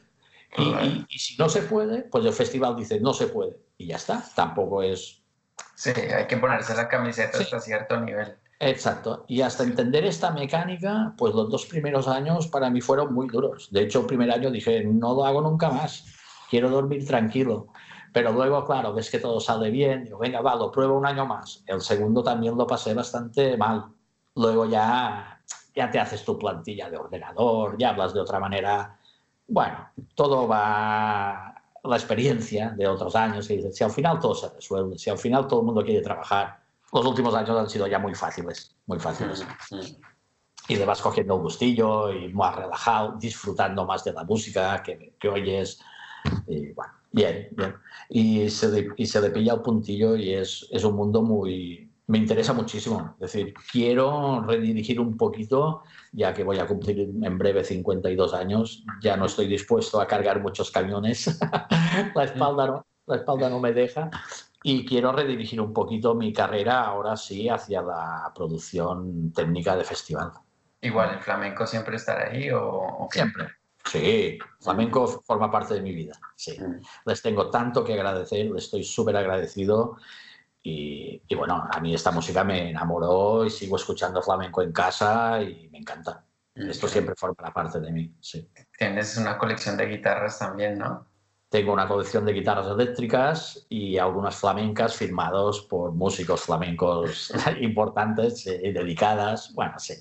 [SPEAKER 3] Y, si no se puede, pues el festival dice no se puede y ya está. Tampoco es.
[SPEAKER 1] Sí, hay que ponerse la camiseta hasta cierto nivel.
[SPEAKER 3] Exacto. Y hasta entender esta mecánica, pues los dos primeros años para mí fueron muy duros. De hecho, el primer año dije, no lo hago nunca más, quiero dormir tranquilo. Pero luego, claro, ves que todo sale bien, digo, venga, va, lo pruebo un año más. El segundo también lo pasé bastante mal. Luego ya, ya te haces tu plantilla de ordenador, ya hablas de otra manera. Bueno, todo va la experiencia de otros años y dices, si al final todo se resuelve, si al final todo el mundo quiere trabajar, los últimos años han sido ya muy fáciles, muy fáciles. Y le vas cogiendo un gustillo y más relajado, disfrutando más de la música que, que oyes. Y bueno, bien, bien. Y se, le, y se le pilla el puntillo y es, es un mundo muy... Me interesa muchísimo. Es decir, quiero redirigir un poquito, ya que voy a cumplir en breve 52 años, ya no estoy dispuesto a cargar muchos camiones. la, espalda la espalda no me deja y quiero redirigir un poquito mi carrera ahora sí hacia la producción técnica de festival.
[SPEAKER 1] Igual, ¿el flamenco siempre estará ahí o,
[SPEAKER 3] Siempre. Sí, flamenco forma parte de mi vida. Sí. Mm. Les tengo tanto que agradecer, les estoy súper agradecido. Y, y, bueno, a mí esta música me enamoró y sigo escuchando flamenco en casa y me encanta. Mm, Esto siempre forma parte de mí. Sí.
[SPEAKER 1] Tienes una colección de guitarras también, ¿no?
[SPEAKER 3] Tengo una colección de guitarras eléctricas y algunas flamencas firmados por músicos flamencos importantes y dedicadas. Bueno, sí.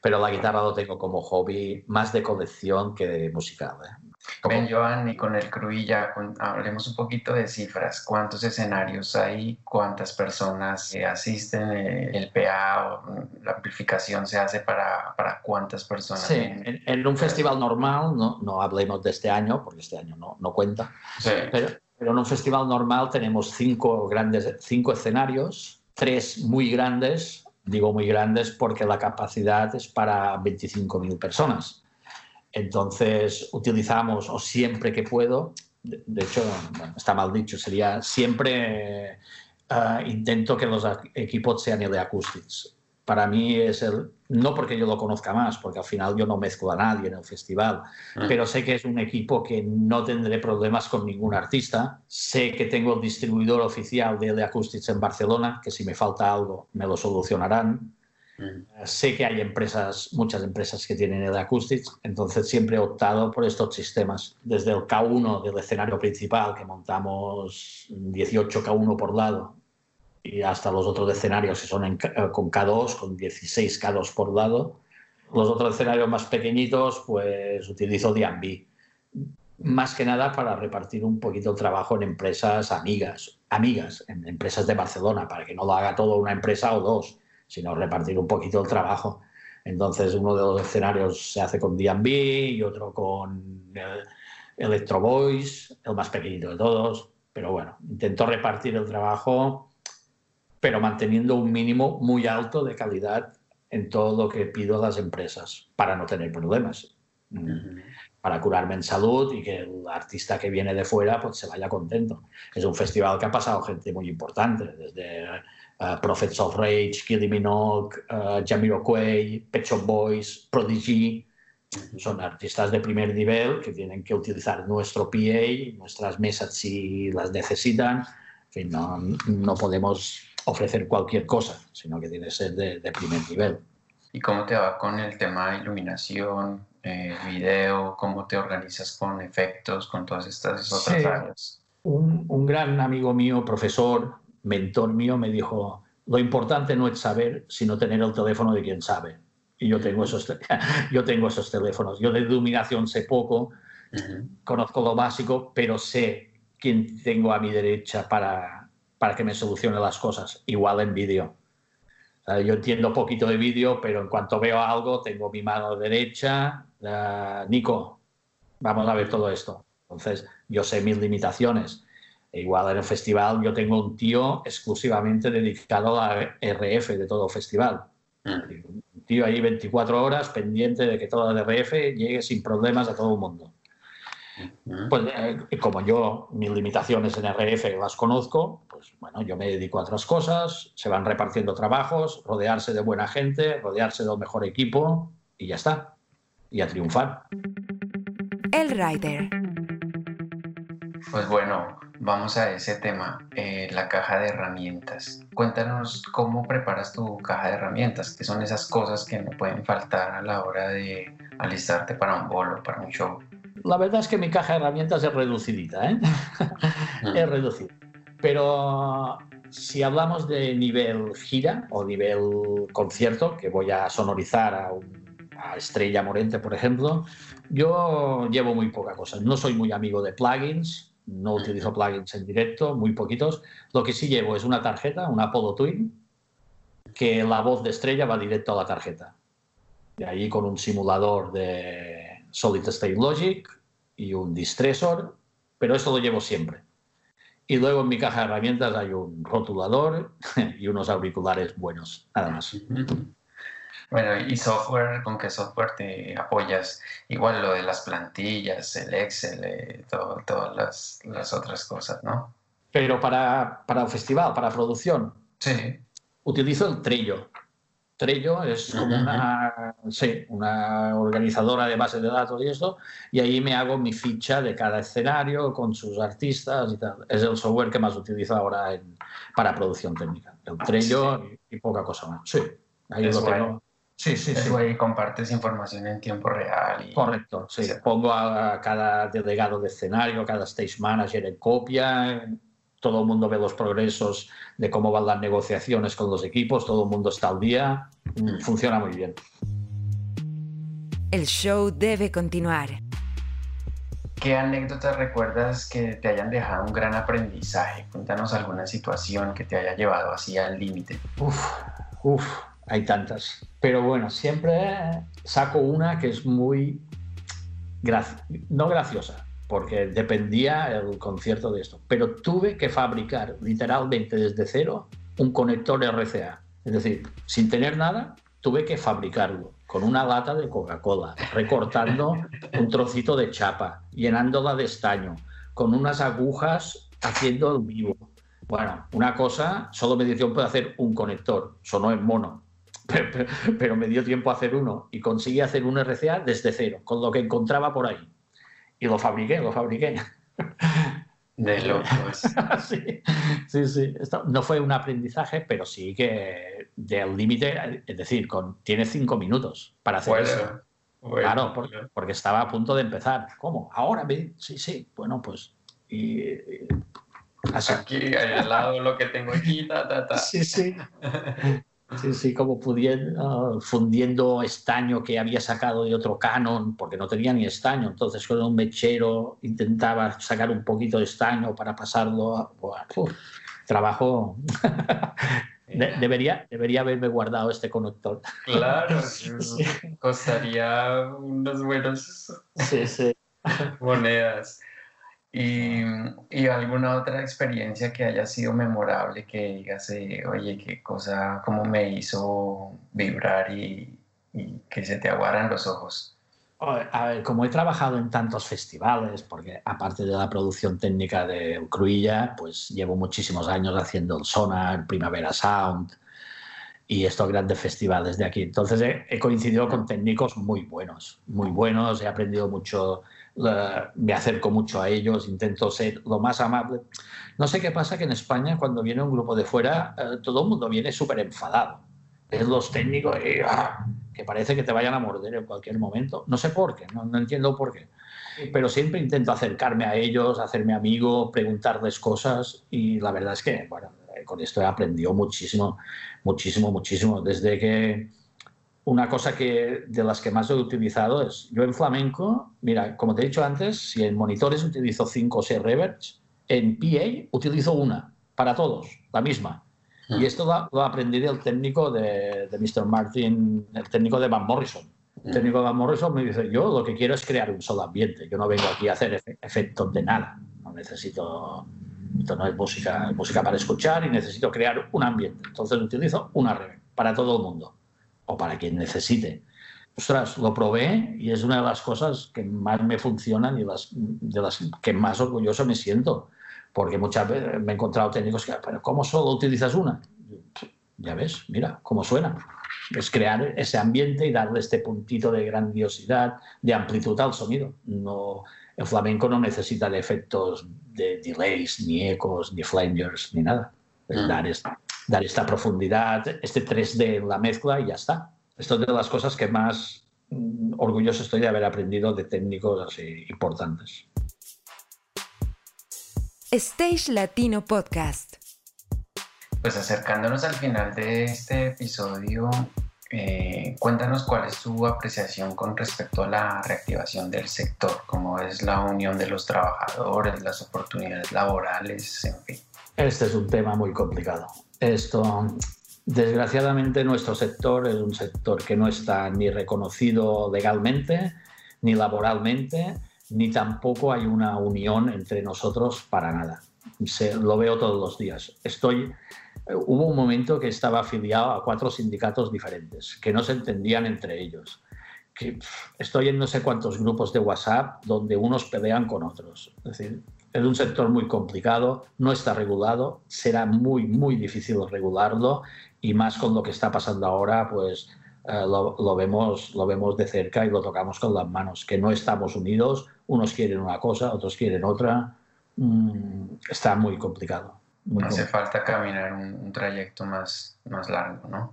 [SPEAKER 3] Pero la guitarra lo tengo como hobby más de colección que de musical. ¿eh?
[SPEAKER 1] Ben Joan, y con el Cruilla, hablemos un poquito de cifras. ¿Cuántos escenarios hay? ¿Cuántas personas asisten? Eh, ¿El PA o la amplificación se hace para, para cuántas personas?
[SPEAKER 3] Sí, en, un festival normal, no, no hablemos de este año, porque este año no, no cuenta, sí. pero, pero en un festival normal tenemos cinco, grandes, cinco escenarios, tres muy grandes, digo muy grandes porque la capacidad es para 25.000 personas. Entonces utilizamos, o siempre que puedo, de, hecho, está mal dicho, sería siempre uh, intento que los equipos sean de acoustics. Para mí es el, no porque yo lo conozca más, porque al final yo no mezclo a nadie en el festival, ah. pero sé que es un equipo que no tendré problemas con ningún artista. Sé que tengo el distribuidor oficial de L Acoustics en Barcelona, que si me falta algo me lo solucionarán. Sé que hay empresas, muchas empresas que tienen el acoustics, entonces siempre he optado por estos sistemas. Desde el K1 del escenario principal, que montamos 18 K1 por lado, y hasta los otros escenarios que son eh, con K2, con 16 K2 por lado. Los otros escenarios más pequeñitos, pues utilizo D&B. Más que nada para repartir un poquito el trabajo en empresas amigas amigas en empresas de Barcelona para que no lo haga todo una empresa o dos, sino repartir un poquito el trabajo. Entonces, uno de los escenarios se hace con D&B y otro con Electro Voice, el más pequeñito de todos. Pero bueno, intento repartir el trabajo, pero manteniendo un mínimo muy alto de calidad en todo lo que pido a las empresas para no tener problemas. Mm. Para curarme en salud y que el artista que viene de fuera pues, se vaya contento. Es un festival que ha pasado gente muy importante, desde uh, Prophets of Rage, Kylie Minogue, uh, Jamiroquai, Pet Shop Boys, Prodigy. Son artistas de primer nivel que tienen que utilizar nuestro PA, nuestras mesas si las necesitan. En fin, no, no podemos ofrecer cualquier cosa, sino que tiene que ser de, de primer nivel.
[SPEAKER 1] ¿Y cómo te va con el tema de iluminación, eh, video? ¿Cómo te organizas con efectos, con todas estas otras áreas?
[SPEAKER 3] Un, un, gran amigo mío, profesor, mentor mío, me dijo, lo importante no es saber, sino tener el teléfono de quien sabe. Y yo tengo esos, yo tengo esos teléfonos. Yo de iluminación sé poco, conozco lo básico, pero sé quién tengo a mi derecha para, para que me solucione las cosas, igual en vídeo. Uh, yo entiendo poquito de vídeo, pero en cuanto veo algo, tengo mi mano derecha. Uh, Nico, vamos a ver todo esto. Entonces, yo sé mis limitaciones. E igual en el festival yo tengo un tío exclusivamente dedicado a RF de todo el festival. Mm. Un tío ahí 24 horas pendiente de que toda la RF llegue sin problemas a todo el mundo. Pues eh, como yo mis limitaciones en RF las conozco, pues bueno, yo me dedico a otras cosas, se van repartiendo trabajos, rodearse de buena gente, rodearse del mejor equipo y ya está. Y a triunfar.
[SPEAKER 2] El Rider.
[SPEAKER 1] Pues bueno, vamos a ese tema, eh, la caja de herramientas. Cuéntanos cómo preparas tu caja de herramientas, qué son esas cosas que no pueden faltar a la hora de alistarte para un bolo, para un show
[SPEAKER 3] la verdad es que mi caja de herramientas es reducidita, ¿eh? es reducida. Pero si hablamos de nivel gira o nivel concierto, que voy a sonorizar a, a, Estrella Morente, por ejemplo, yo llevo muy poca cosa. No soy muy amigo de plugins, no utilizo plugins en directo, muy poquitos. Lo que sí llevo es una tarjeta, una Apollo Twin, que la voz de Estrella va directo a la tarjeta. De ahí con un simulador de Solid State Logic, y un distressor, pero esto lo llevo siempre. Y luego en mi caja de herramientas hay un rotulador y unos auriculares buenos, nada más.
[SPEAKER 1] Bueno, ¿y software? ¿Con qué software te apoyas? Igual lo de las plantillas, el Excel, eh, todas las, las, otras cosas, ¿no?
[SPEAKER 3] Pero para, para festival, para producción,
[SPEAKER 1] sí.
[SPEAKER 3] utilizo el Trello. Trello es como una, sí, una organizadora de bases de datos y esto, y ahí me hago mi ficha de cada escenario con sus artistas y tal. Es el software que más utilizo ahora en, para producción técnica. El Trello y, poca cosa más. Sí, ahí lo tengo.
[SPEAKER 1] Sí, sí, sí. Ahí compartes información en tiempo real.
[SPEAKER 3] Correcto, sí. Pongo a cada delegado de escenario, a cada stage manager en copia, todo el mundo ve los progresos de cómo van las negociaciones con los equipos, todo el mundo está al día, mm, funciona muy bien.
[SPEAKER 2] El show debe continuar.
[SPEAKER 1] ¿Qué anécdotas recuerdas que te hayan dejado un gran aprendizaje? Cuéntanos alguna situación que te haya llevado así al límite.
[SPEAKER 3] Uf, uf, hay tantas. Pero bueno, siempre saco una que es muy, no graciosa, porque dependía el concierto de esto. Pero tuve que fabricar literalmente desde cero un conector RCA. Es decir, sin tener nada, tuve que fabricarlo con una lata de Coca-Cola, recortando un trocito de chapa, llenándola de estaño, con unas agujas haciendo el vivo. Bueno, una cosa, solo me dio tiempo de hacer un conector, sonó en mono, pero, pero me dio tiempo a hacer uno y conseguí hacer un RCA desde cero, con lo que encontraba por ahí y lo fabriqué, lo fabriqué.
[SPEAKER 1] De locos.
[SPEAKER 3] sí, sí, sí. Esto no fue un aprendizaje, pero sí que del límite, es decir, con, tiene cinco minutos para hacer eso. claro, porque, estaba a punto de empezar. ¿Cómo? Ahora, sí, sí. Bueno, pues. Y,
[SPEAKER 1] Aquí, al lado, lo que tengo aquí, ta, ta, ta.
[SPEAKER 3] Sí, sí. Sí, sí, como pudiendo, fundiendo estaño que había sacado de otro canon, porque no tenía ni estaño. Entonces, con un mechero intentaba sacar un poquito de estaño para pasarlo. A, trabajo. debería, debería haberme guardado este conector.
[SPEAKER 1] Claro, costaría unos buenos monedas. Y, alguna otra experiencia que haya sido memorable, que digas, eh, oye, qué cosa, cómo me hizo vibrar y, que se te aguaran los ojos.
[SPEAKER 3] A ver, como he trabajado en tantos festivales, porque aparte de la producción técnica de Cruilla, pues llevo muchísimos años haciendo el Sonar, Primavera Sound y estos grandes festivales de aquí. Entonces he coincidido con técnicos muy buenos, muy buenos, he aprendido mucho me acerco mucho a ellos, intento ser lo más amable. No sé qué pasa que en España cuando viene un grupo de fuera, eh, todo el mundo viene súper enfadado. Es los técnicos ah, que parece que te vayan a morder en cualquier momento. No sé por qué, no, no entiendo por qué. Pero siempre intento acercarme a ellos, hacerme amigo, preguntarles cosas y la verdad es que, bueno, con esto he aprendido muchísimo, muchísimo, muchísimo. Desde que una cosa que de las que más he utilizado es, yo en flamenco, mira, como te he dicho antes, si en monitores utilizo 5 o 6 reverbs, en PA utilizo una, para todos, la misma. Y ah. esto lo, aprendí del técnico de, de, Mr. Martin, el técnico de Van Morrison. El técnico de Van Morrison me dice, yo lo que quiero es crear un solo ambiente, yo no vengo aquí a hacer efectos de nada, no necesito, esto no es música, es música para escuchar y necesito crear un ambiente. Entonces utilizo una reverb para todo el mundo o para quien necesite. Ostras, lo probé y es una de las cosas que más me funcionan y las, de las que más orgulloso me siento. Porque muchas veces me he encontrado técnicos que, pero ¿cómo solo utilizas una? Ya ves, mira cómo suena. Es crear ese ambiente y darle este puntito de grandiosidad, de amplitud al sonido. No, el flamenco no necesita de efectos de delays, ni ecos, ni flangers, ni nada. Mm. dar esta, dar esta profundidad, este 3D en la mezcla y ya está. Esto es de las cosas que más mm, orgulloso estoy de haber aprendido de técnicos así importantes.
[SPEAKER 2] Stage Latino Podcast.
[SPEAKER 1] Pues acercándonos al final de este episodio, eh, cuéntanos cuál es tu apreciación con respecto a la reactivación del sector, cómo es la unión de los trabajadores, las oportunidades laborales, en fin.
[SPEAKER 3] Este es un tema muy complicado. Esto, desgraciadamente, nuestro sector es un sector que no está ni reconocido legalmente, ni laboralmente, ni tampoco hay una unión entre nosotros para nada. Se, lo veo todos los días. Estoy, hubo un momento que estaba afiliado a cuatro sindicatos diferentes, que no se entendían entre ellos. Estoy en no sé cuántos grupos de WhatsApp donde unos pelean con otros. Es decir, es un sector muy complicado, no está regulado, será muy, muy difícil regularlo y más con lo que está pasando ahora, pues eh, lo, vemos, lo vemos de cerca y lo tocamos con las manos, que no estamos unidos, unos quieren una cosa, otros quieren otra, mm, está muy complicado.
[SPEAKER 1] Hace falta caminar un, un, trayecto más, más largo, ¿no?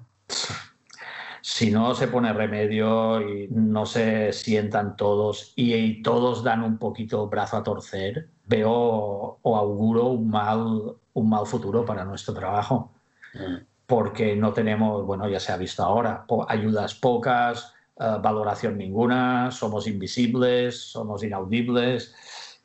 [SPEAKER 3] Si no se pone remedio y no se sientan todos y, todos dan un poquito brazo a torcer, veo o auguro un mal, un mal futuro para nuestro trabajo. Mm. Porque no tenemos, bueno, ya se ha visto ahora, ayudas pocas, eh, valoración ninguna, somos invisibles, somos inaudibles.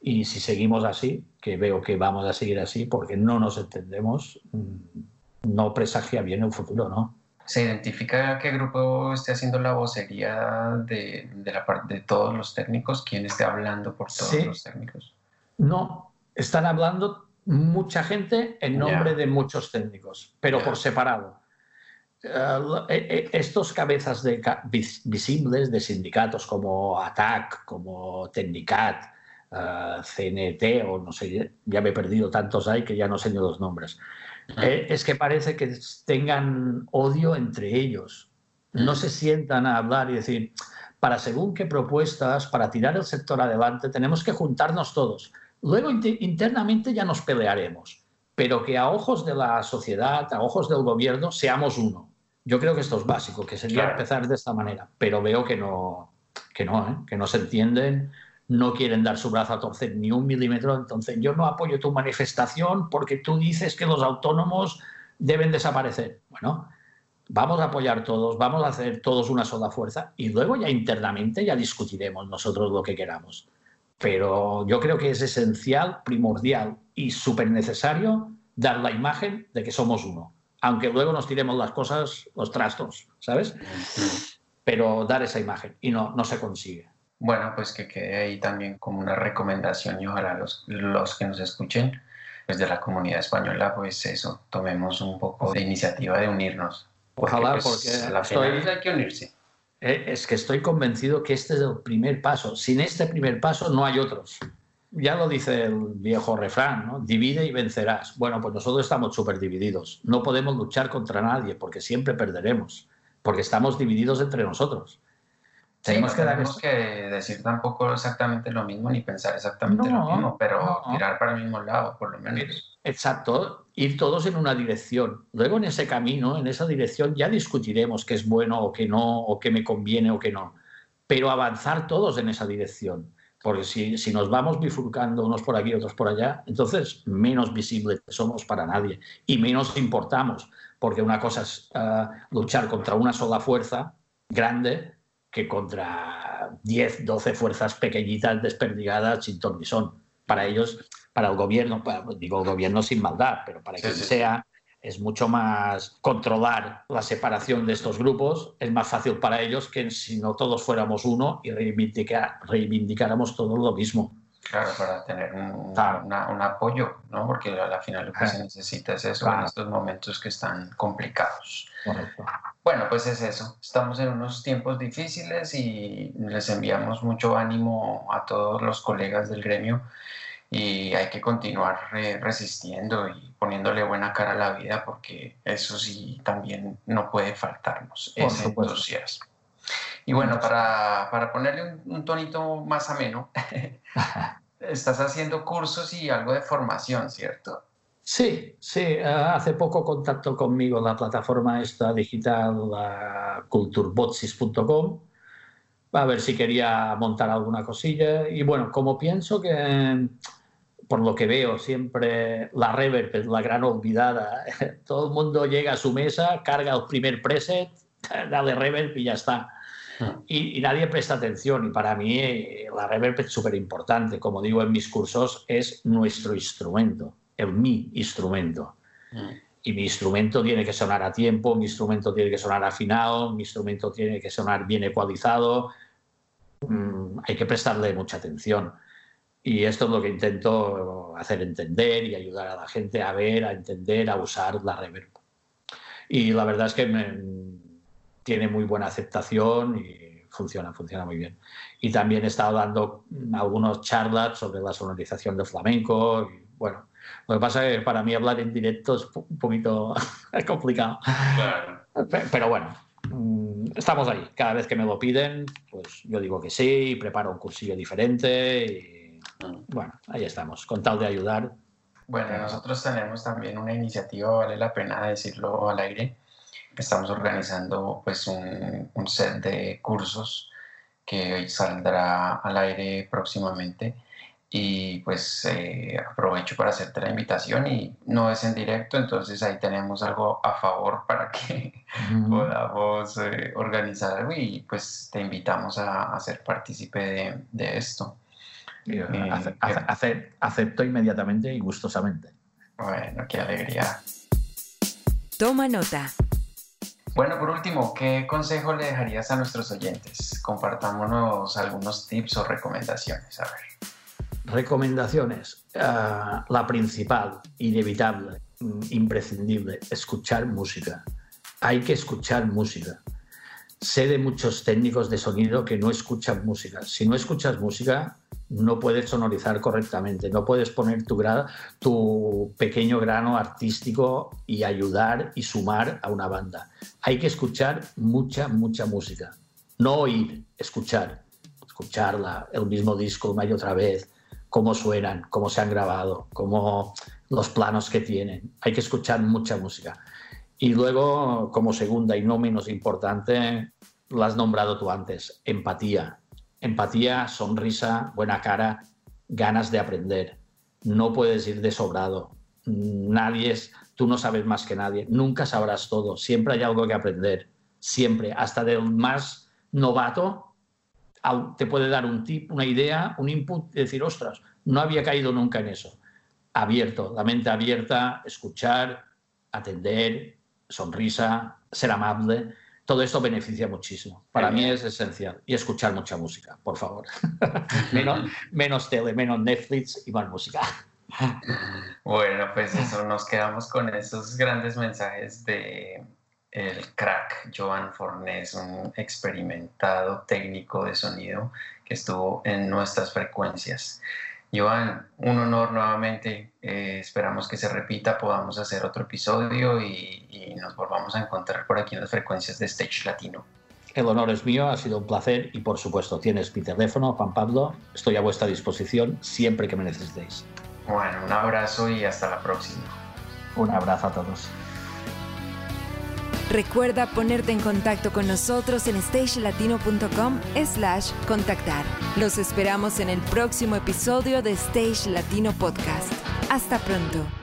[SPEAKER 3] Y si seguimos así, que veo que vamos a seguir así porque no nos entendemos, mm, no presagia bien el futuro, ¿no?
[SPEAKER 1] ¿Se identifica qué grupo esté haciendo la vocería de, la parte de todos los técnicos? ¿Quién esté hablando por todos los técnicos?
[SPEAKER 3] No, están hablando mucha gente en nombre de muchos técnicos, pero por separado. Eh, estos cabezas de, visibles de sindicatos como ATAC, como Tecnicat, uh, CNT o no sé, ya me he perdido tantos hay que ya no sé ni los nombres. Eh, es que parece que tengan odio entre ellos. No se sientan a hablar y decir, para según qué propuestas, para tirar el sector adelante, tenemos que juntarnos todos. Luego internamente ya nos pelearemos, pero que a ojos de la sociedad, a ojos del gobierno, seamos uno. Yo creo que esto es básico, que sería empezar de esta manera, pero veo que no, que no, ¿eh? que no se entienden, no quieren dar su brazo a torcer ni un milímetro, entonces yo no apoyo tu manifestación porque tú dices que los autónomos deben desaparecer. Bueno, vamos a apoyar todos, vamos a hacer todos una sola fuerza y luego ya internamente ya discutiremos nosotros lo que queramos. Pero yo creo que es esencial, primordial y súper necesario dar la imagen de que somos uno. Aunque luego nos tiremos las cosas, los trastos, ¿sabes? Pero dar esa imagen y no, no se consigue.
[SPEAKER 1] Bueno, pues que quede ahí también como una recomendación y ojalá los, los que nos escuchen pues de la comunidad española, pues eso, tomemos un poco de iniciativa de unirnos.
[SPEAKER 3] Ojalá, porque, pues, a la
[SPEAKER 1] estoy, hay que unirse.
[SPEAKER 3] Eh, es que estoy convencido que este es el primer paso. Sin este primer paso no hay otros. Ya lo dice el viejo refrán, ¿no? Divide y vencerás. Bueno, pues nosotros estamos súper divididos. No podemos luchar contra nadie porque siempre perderemos, porque estamos divididos entre nosotros.
[SPEAKER 1] Tenemos que, tenemos que decir tampoco exactamente lo mismo ni pensar exactamente lo mismo, pero tirar para el mismo lado, por lo menos.
[SPEAKER 3] Exacto, ir todos en una dirección. Luego en ese camino, en esa dirección, ya discutiremos qué es bueno o qué no, o qué me conviene o qué no. Pero avanzar todos en esa dirección. Porque si, si nos vamos bifurcando unos por aquí, otros por allá, entonces menos visibles somos para nadie y menos importamos. Porque una cosa es ah, luchar contra una sola fuerza grande que contra 10, 12 fuerzas pequeñitas desperdigadas sin ton ni son. Para ellos, para el gobierno, digo el gobierno sin maldad, pero para quien sea, es mucho más controlar la separación de estos grupos, es más fácil para ellos que si no todos fuéramos uno y reivindicáramos todos lo mismo.
[SPEAKER 1] Claro, para tener un, un apoyo, ¿no? Porque al final lo que se necesita es eso en estos momentos que están complicados. Bueno, pues es eso. Estamos en unos tiempos difíciles y les enviamos mucho ánimo a todos los colegas del gremio y hay que continuar resistiendo y poniéndole buena cara a la vida porque eso sí también no puede faltarnos, ese entusiasmo. Y bueno, para, para ponerle un, tonito más ameno, estás haciendo cursos y algo de formación, ¿cierto?
[SPEAKER 3] Sí, sí. Eh, hace poco contactó conmigo la plataforma esta digital, culturbotsis.com, a ver si quería montar alguna cosilla. Y bueno, como pienso que, por lo que veo, siempre la reverb es la gran olvidada. Todo el mundo llega a su mesa, carga el primer preset, dale reverb y ya está. Y, nadie presta atención. Y para mí eh, la reverb es súper importante. Como digo en mis cursos, es nuestro instrumento, el mi instrumento. Mm. Y mi instrumento tiene que sonar a tiempo, mi instrumento tiene que sonar afinado, mi instrumento tiene que sonar bien ecualizado. Mm, hay que prestarle mucha atención. Y esto es lo que intento hacer entender y ayudar a la gente a ver, a entender, a usar la reverb. Y la verdad es que me, tiene muy buena aceptación y funciona, funciona muy bien. Y también he estado dando algunos charlas sobre la sonorización del flamenco. Y, bueno, lo que pasa es que para mí hablar en directo es un poquito complicado. Pero bueno, mm, estamos ahí. Cada vez que me lo piden, pues yo digo que sí, preparo un cursillo diferente y bueno, ahí estamos, con tal de ayudar.
[SPEAKER 1] Bueno, nosotros tenemos también una iniciativa, vale la pena decirlo al aire, estamos organizando pues un, un, set de cursos que saldrá al aire próximamente y pues eh, aprovecho para hacerte la invitación y no es en directo, entonces ahí tenemos algo a favor para que podamos eh, organizar algo y pues te invitamos a, a ser partícipe de, de esto.
[SPEAKER 3] Eh, acepto inmediatamente y gustosamente.
[SPEAKER 1] Bueno, qué alegría.
[SPEAKER 2] Toma nota.
[SPEAKER 1] Bueno, por último, ¿qué consejo le dejarías a nuestros oyentes? Compartámonos algunos tips o recomendaciones. A ver.
[SPEAKER 3] Recomendaciones. Ah, la principal, inevitable, imprescindible, escuchar música. Hay que escuchar música. Sé de muchos técnicos de sonido que no escuchan música. Si no escuchas música, no puedes sonorizar correctamente, no puedes poner tu, tu pequeño grano artístico y ayudar y sumar a una banda. Hay que escuchar mucha, mucha música. No oír, escuchar. Escucharla, el mismo disco una y otra vez, cómo suenan, cómo se han grabado, cómo los planos que tienen. Hay que escuchar mucha música. Y luego, como segunda y no menos importante, lo has nombrado tú antes, empatía empatía, sonrisa, buena cara, ganas de aprender. No puedes ir de sobrado. Nadie es, tú no sabes más que nadie, nunca sabrás todo, siempre hay algo que aprender, siempre, hasta del más novato te puede dar un tip, una idea, un input y decir, ostras, no había caído nunca en eso. Abierto, la mente abierta, escuchar, atender, sonrisa, ser amable, todo esto beneficia muchísimo. Para mí es esencial. Y escuchar mucha música, por favor. menos, menos tele, menos Netflix y más música.
[SPEAKER 1] Bueno, pues eso, nos quedamos con esos grandes mensajes de el crack Joan Fornés, un experimentado técnico de sonido que estuvo en nuestras frecuencias. Joan, un honor nuevamente. Eh, esperamos que se repita, podamos hacer otro episodio y, y, nos volvamos a encontrar por aquí en las frecuencias de Stage Latino.
[SPEAKER 3] El honor es mío, ha sido un placer y por supuesto tienes mi teléfono, Juan Pablo. Estoy a vuestra disposición siempre que me necesitéis.
[SPEAKER 1] Bueno, un abrazo y hasta la próxima.
[SPEAKER 3] Un abrazo a todos.
[SPEAKER 2] Recuerda ponerte en contacto con nosotros en stagelatino.com slash contactar. Los esperamos en el próximo episodio de Stage Latino Podcast. Hasta pronto.